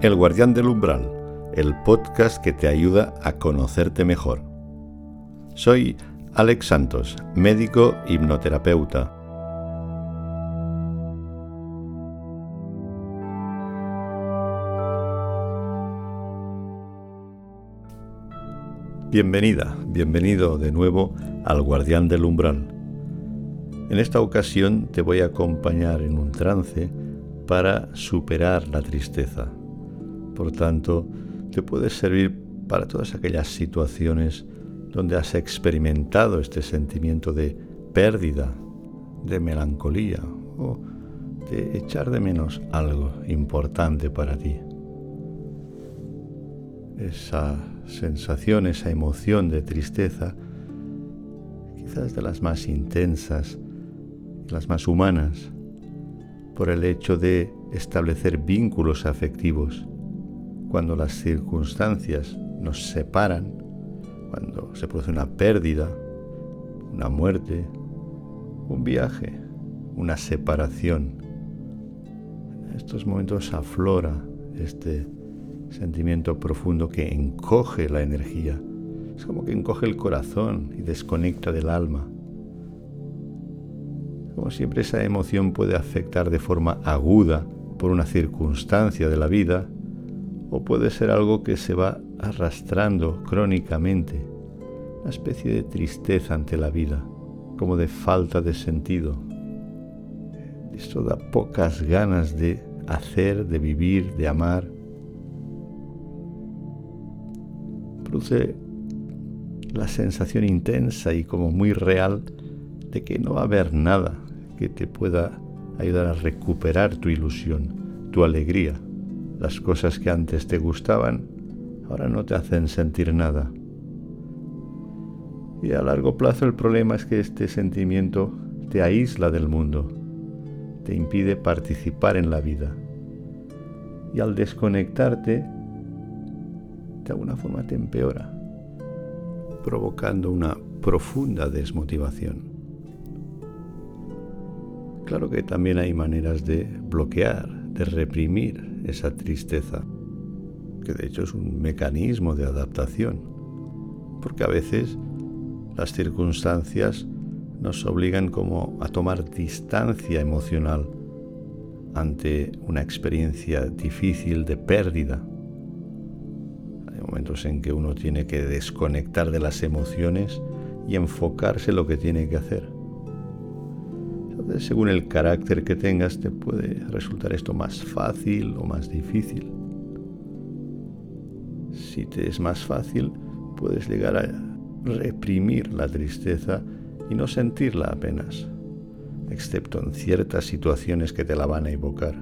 El Guardián del Umbral, el podcast que te ayuda a conocerte mejor. Soy Alex Santos, médico hipnoterapeuta. Bienvenida, bienvenido de nuevo al Guardián del Umbral. En esta ocasión te voy a acompañar en un trance para superar la tristeza. Por tanto, te puede servir para todas aquellas situaciones donde has experimentado este sentimiento de pérdida, de melancolía o de echar de menos algo importante para ti. Esa sensación, esa emoción de tristeza, quizás de las más intensas, las más humanas, por el hecho de establecer vínculos afectivos cuando las circunstancias nos separan, cuando se produce una pérdida, una muerte, un viaje, una separación. En estos momentos aflora este sentimiento profundo que encoge la energía. Es como que encoge el corazón y desconecta del alma. Como siempre esa emoción puede afectar de forma aguda por una circunstancia de la vida o puede ser algo que se va arrastrando crónicamente, una especie de tristeza ante la vida, como de falta de sentido. Esto da pocas ganas de hacer, de vivir, de amar. Produce la sensación intensa y como muy real de que no va a haber nada que te pueda ayudar a recuperar tu ilusión, tu alegría las cosas que antes te gustaban ahora no te hacen sentir nada. Y a largo plazo el problema es que este sentimiento te aísla del mundo, te impide participar en la vida. Y al desconectarte, de alguna forma te empeora, provocando una profunda desmotivación. Claro que también hay maneras de bloquear, de reprimir esa tristeza, que de hecho es un mecanismo de adaptación, porque a veces las circunstancias nos obligan como a tomar distancia emocional ante una experiencia difícil de pérdida. Hay momentos en que uno tiene que desconectar de las emociones y enfocarse en lo que tiene que hacer según el carácter que tengas, te puede resultar esto más fácil o más difícil. Si te es más fácil, puedes llegar a reprimir la tristeza y no sentirla apenas, excepto en ciertas situaciones que te la van a evocar.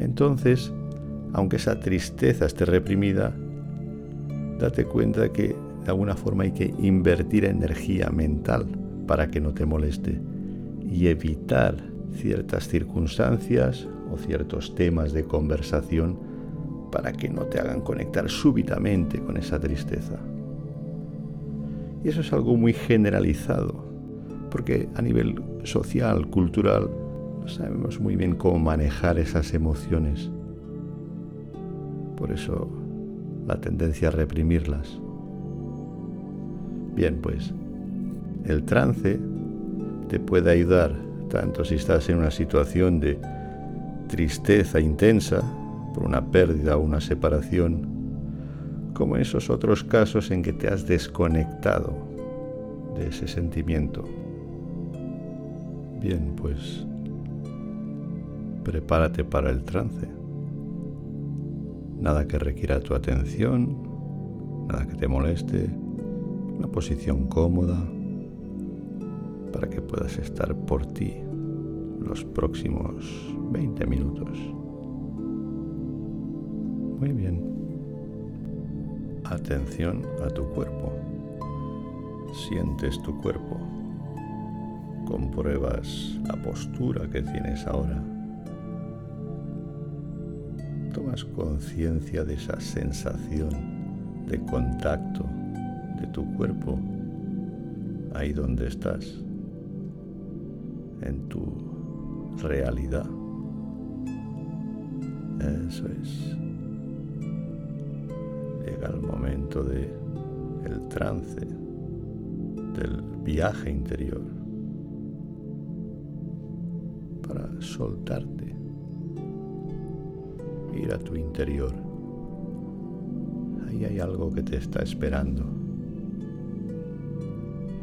Entonces, aunque esa tristeza esté reprimida, date cuenta que de alguna forma hay que invertir energía mental para que no te moleste y evitar ciertas circunstancias o ciertos temas de conversación para que no te hagan conectar súbitamente con esa tristeza. Y eso es algo muy generalizado, porque a nivel social, cultural, no sabemos muy bien cómo manejar esas emociones. Por eso la tendencia a reprimirlas. Bien, pues el trance te puede ayudar tanto si estás en una situación de tristeza intensa por una pérdida o una separación, como en esos otros casos en que te has desconectado de ese sentimiento. Bien, pues prepárate para el trance. Nada que requiera tu atención, nada que te moleste, una posición cómoda para que puedas estar por ti los próximos 20 minutos. Muy bien. Atención a tu cuerpo. Sientes tu cuerpo. Compruebas la postura que tienes ahora. Tomas conciencia de esa sensación de contacto de tu cuerpo ahí donde estás en tu realidad. Eso es. Llega el momento de el trance, del viaje interior, para soltarte, ir a tu interior. Ahí hay algo que te está esperando.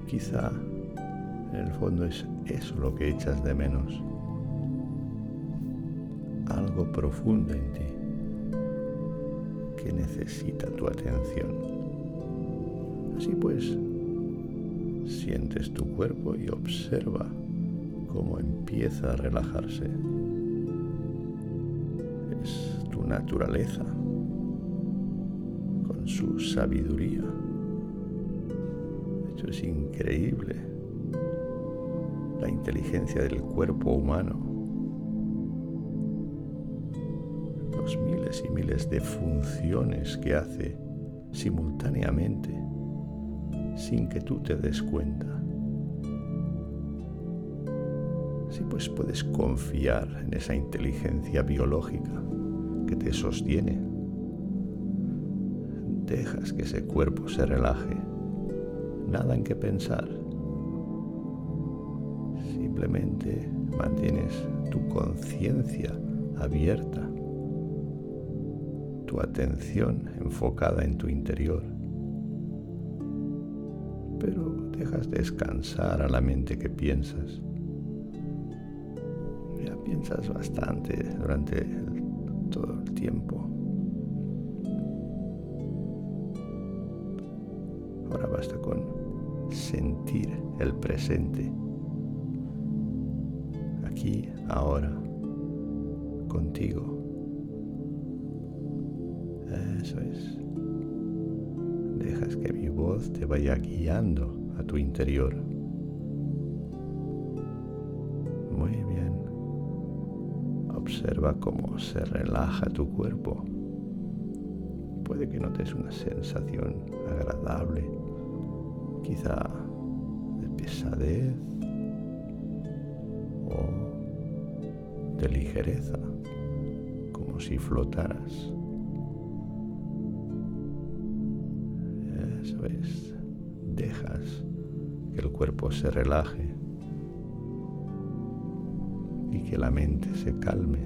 Quizá en el fondo es eso lo que echas de menos. Algo profundo en ti que necesita tu atención. Así pues, sientes tu cuerpo y observa cómo empieza a relajarse. Es tu naturaleza con su sabiduría. Esto es increíble. La inteligencia del cuerpo humano. Los miles y miles de funciones que hace simultáneamente sin que tú te des cuenta. Así pues puedes confiar en esa inteligencia biológica que te sostiene. Dejas que ese cuerpo se relaje. Nada en que pensar. Simplemente mantienes tu conciencia abierta, tu atención enfocada en tu interior pero dejas descansar a la mente que piensas. Ya piensas bastante durante todo el tiempo. Ahora basta con sentir el presente. Aquí, ahora, contigo. Eso es dejas que mi voz te vaya guiando a tu interior. Muy bien. Observa cómo se relaja tu cuerpo. Puede que notes una sensación agradable, quizá de pesadez de ligereza, como si flotaras. dejas que el cuerpo se relaje y que la mente se calme.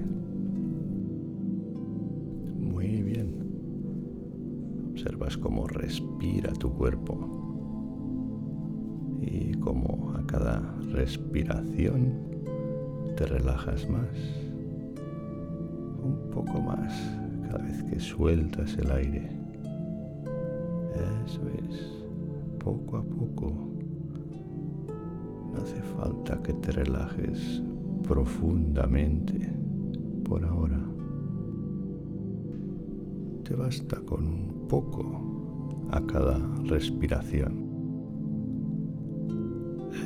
Muy bien. Observas cómo respira tu cuerpo y cómo a cada respiración te relajas más, un poco más cada vez que sueltas el aire. Eso es, poco a poco. No hace falta que te relajes profundamente por ahora. Te basta con un poco a cada respiración.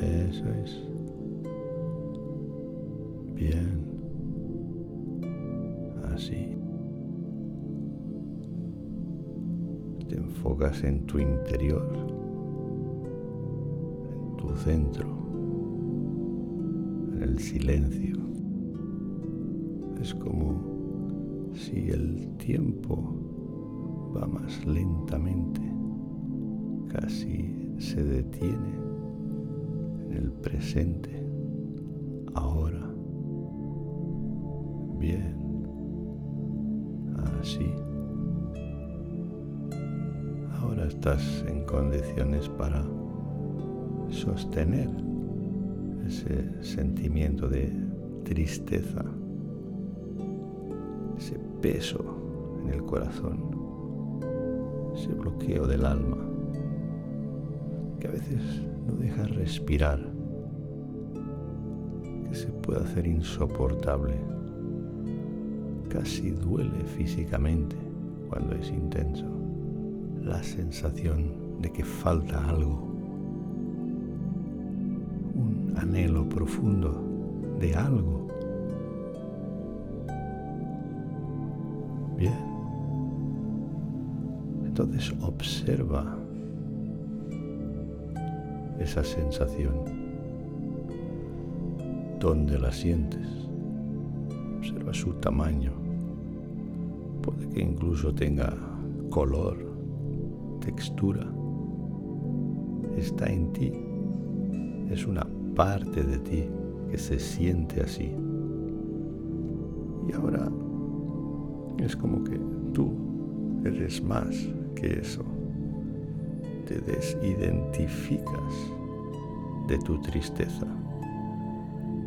Eso es. Enfocas en tu interior, en tu centro, en el silencio. Es como si el tiempo va más lentamente, casi se detiene en el presente, ahora. Bien, así estás en condiciones para sostener ese sentimiento de tristeza, ese peso en el corazón, ese bloqueo del alma que a veces no deja respirar, que se puede hacer insoportable, casi duele físicamente cuando es intenso la sensación de que falta algo, un anhelo profundo de algo. Bien. Entonces observa esa sensación. ¿Dónde la sientes? Observa su tamaño, puede que incluso tenga color, textura. Está en ti. Es una parte de ti que se siente así. Y ahora es como que tú eres más que eso. Te desidentificas de tu tristeza.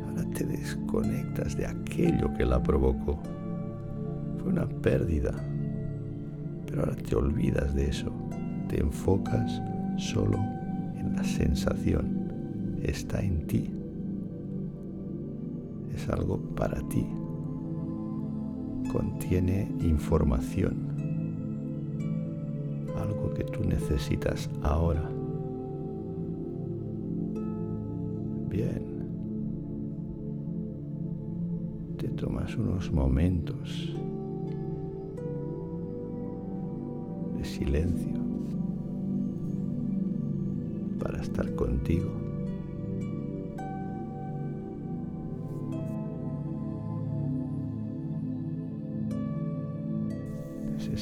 Ahora te desconectas de aquello que la provocó. Fue una pérdida. Pero ahora te olvidas de eso. Te enfocas solo en la sensación. Está en ti. Es algo para ti contiene información, algo que tú necesitas ahora. Bien, te tomas unos momentos silencio para estar contigo.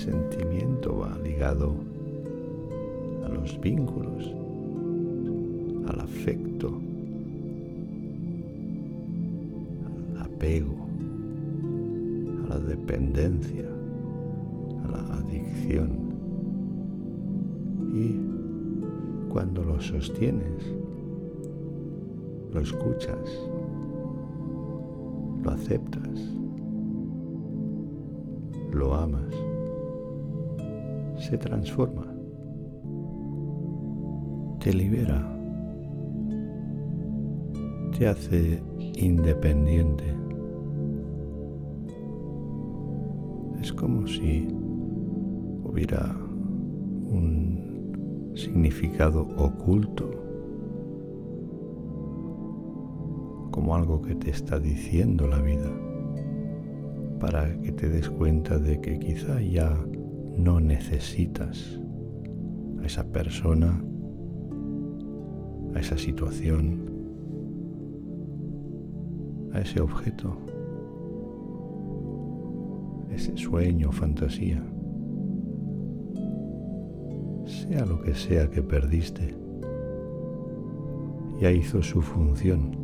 sentimiento va ligado a los vínculos, al afecto, al apego, a la dependencia, a la adicción. Y cuando lo sostienes, lo escuchas, lo aceptas, lo amas se transforma, te libera, te hace independiente. Es como si hubiera un significado oculto, como algo que te está diciendo la vida, para que te des cuenta de que quizá ya no necesitas a esa persona, a esa situación, a ese objeto, ese sueño fantasía, sea lo que sea que perdiste, ya hizo su función.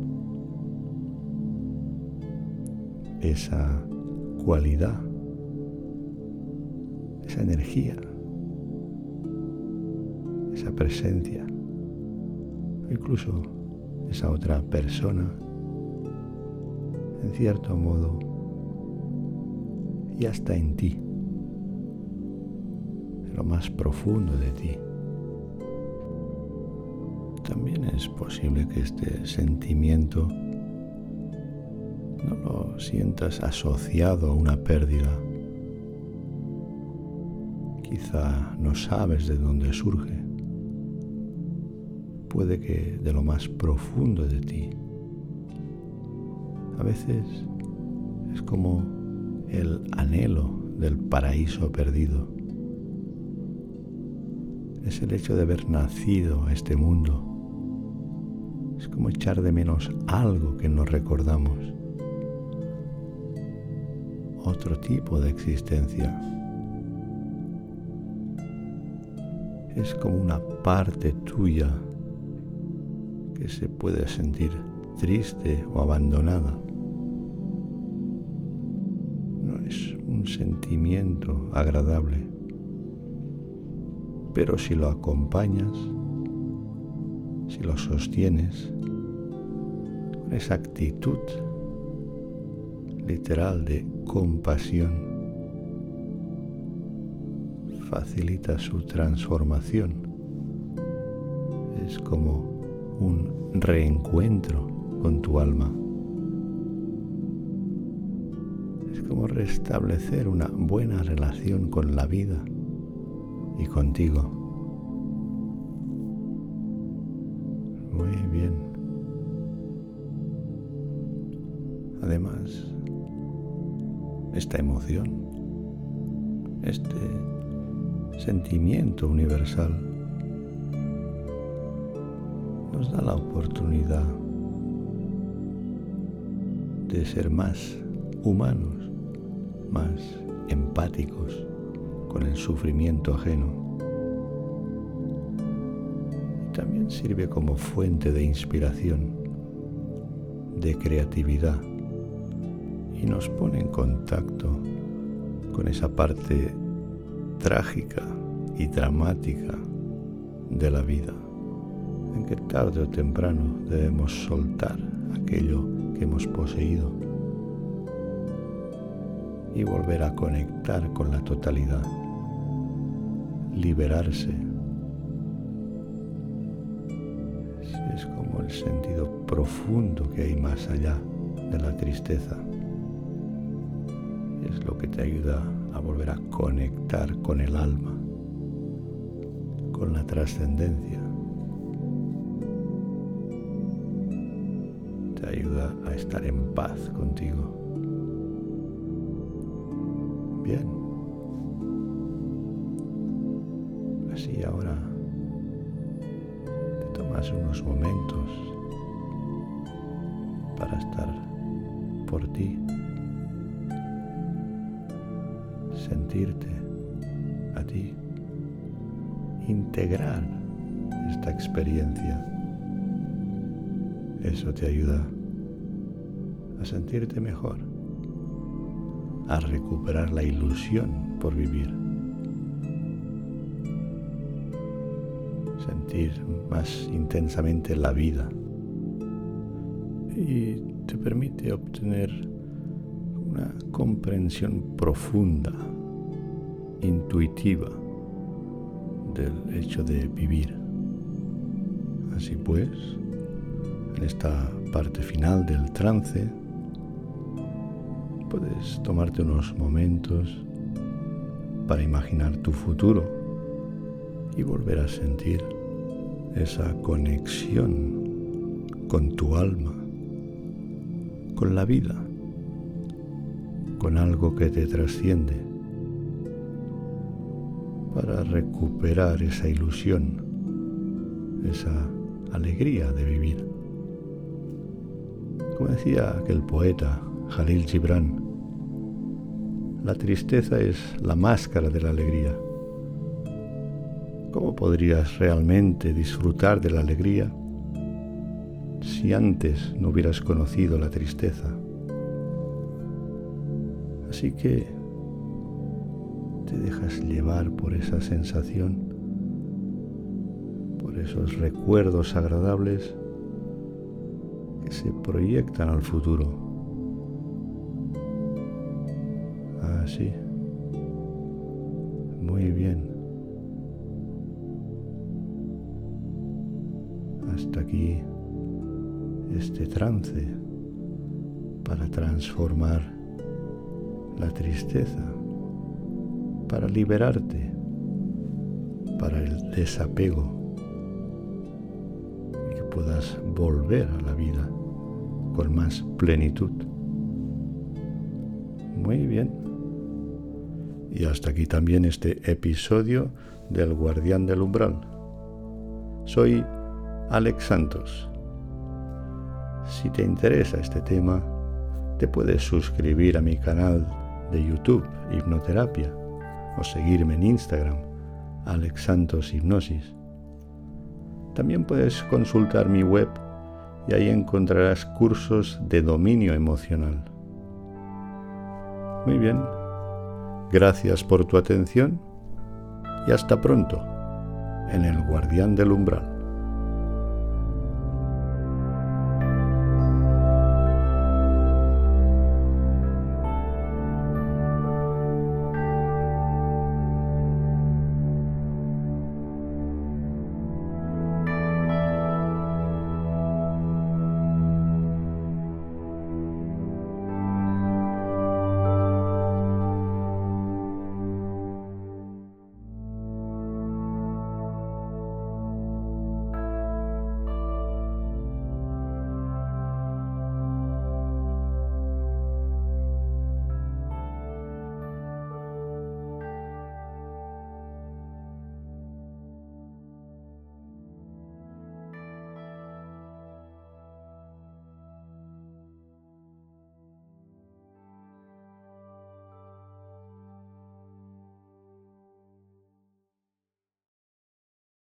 Esa cualidad esa energía, esa presencia, incluso esa otra persona, en cierto modo, ya está en ti, lo más profundo de ti. También es posible que este sentimiento no lo sientas asociado a una pérdida Quizá no sabes de dónde surge. Puede que de lo más profundo de ti. A veces es como el anhelo del paraíso perdido. Es el hecho de haber nacido a este mundo. Es como echar de menos algo que no recordamos. Otro tipo de existencia es como una parte tuya que se puede sentir triste o abandonada. No es un sentimiento agradable, pero si lo acompañas, si lo sostienes, con esa actitud literal de compasión, facilita su transformación. Es como un reencuentro con tu alma. Es como restablecer una buena relación con la vida y contigo. Muy bien. Además, esta emoción, este sentimiento universal, nos da la oportunidad de ser más humanos, más empáticos con el sufrimiento ajeno. También sirve como fuente de inspiración, de creatividad y nos pone en contacto con esa parte trágica y dramática de la vida, en que tarde o temprano debemos soltar aquello que hemos poseído y volver a conectar con la totalidad, liberarse. Es como el sentido profundo que hay más allá de la tristeza. Es lo que te ayuda a volver a conectar con el alma, con la trascendencia. Te ayuda a estar en paz contigo. Así ahora te tomas unos momentos para estar por ti. sentirte a ti, integrar esta experiencia. Eso te ayuda a sentirte mejor, a recuperar la ilusión por vivir, sentir más intensamente la vida y te permite obtener una comprensión profunda intuitiva del hecho de vivir. Así pues, en esta parte final del trance, puedes tomarte unos momentos para imaginar tu futuro y volver a sentir esa conexión con tu alma, con la vida, con algo que te trasciende para recuperar esa ilusión, esa alegría de vivir. Como decía aquel poeta Jalil Gibran, la tristeza es la máscara de la alegría. ¿Cómo podrías realmente disfrutar de la alegría si antes no hubieras conocido la tristeza? Así que te dejas llevar por esa sensación, por esos recuerdos agradables que se proyectan al futuro. Así. Muy bien. Hasta aquí este trance para transformar la tristeza para liberarte, para el desapego y que puedas volver a la vida con más plenitud. Muy bien. Y hasta aquí también este episodio del Guardián del Umbral. Soy Alex Santos. Si te interesa este tema, te puedes suscribir a mi canal de YouTube Hipnoterapia o seguirme en Instagram, Alex Santos Hipnosis. También puedes consultar mi web y ahí encontrarás cursos de dominio emocional. Muy bien, gracias por tu atención y hasta pronto en el Guardián del Umbral.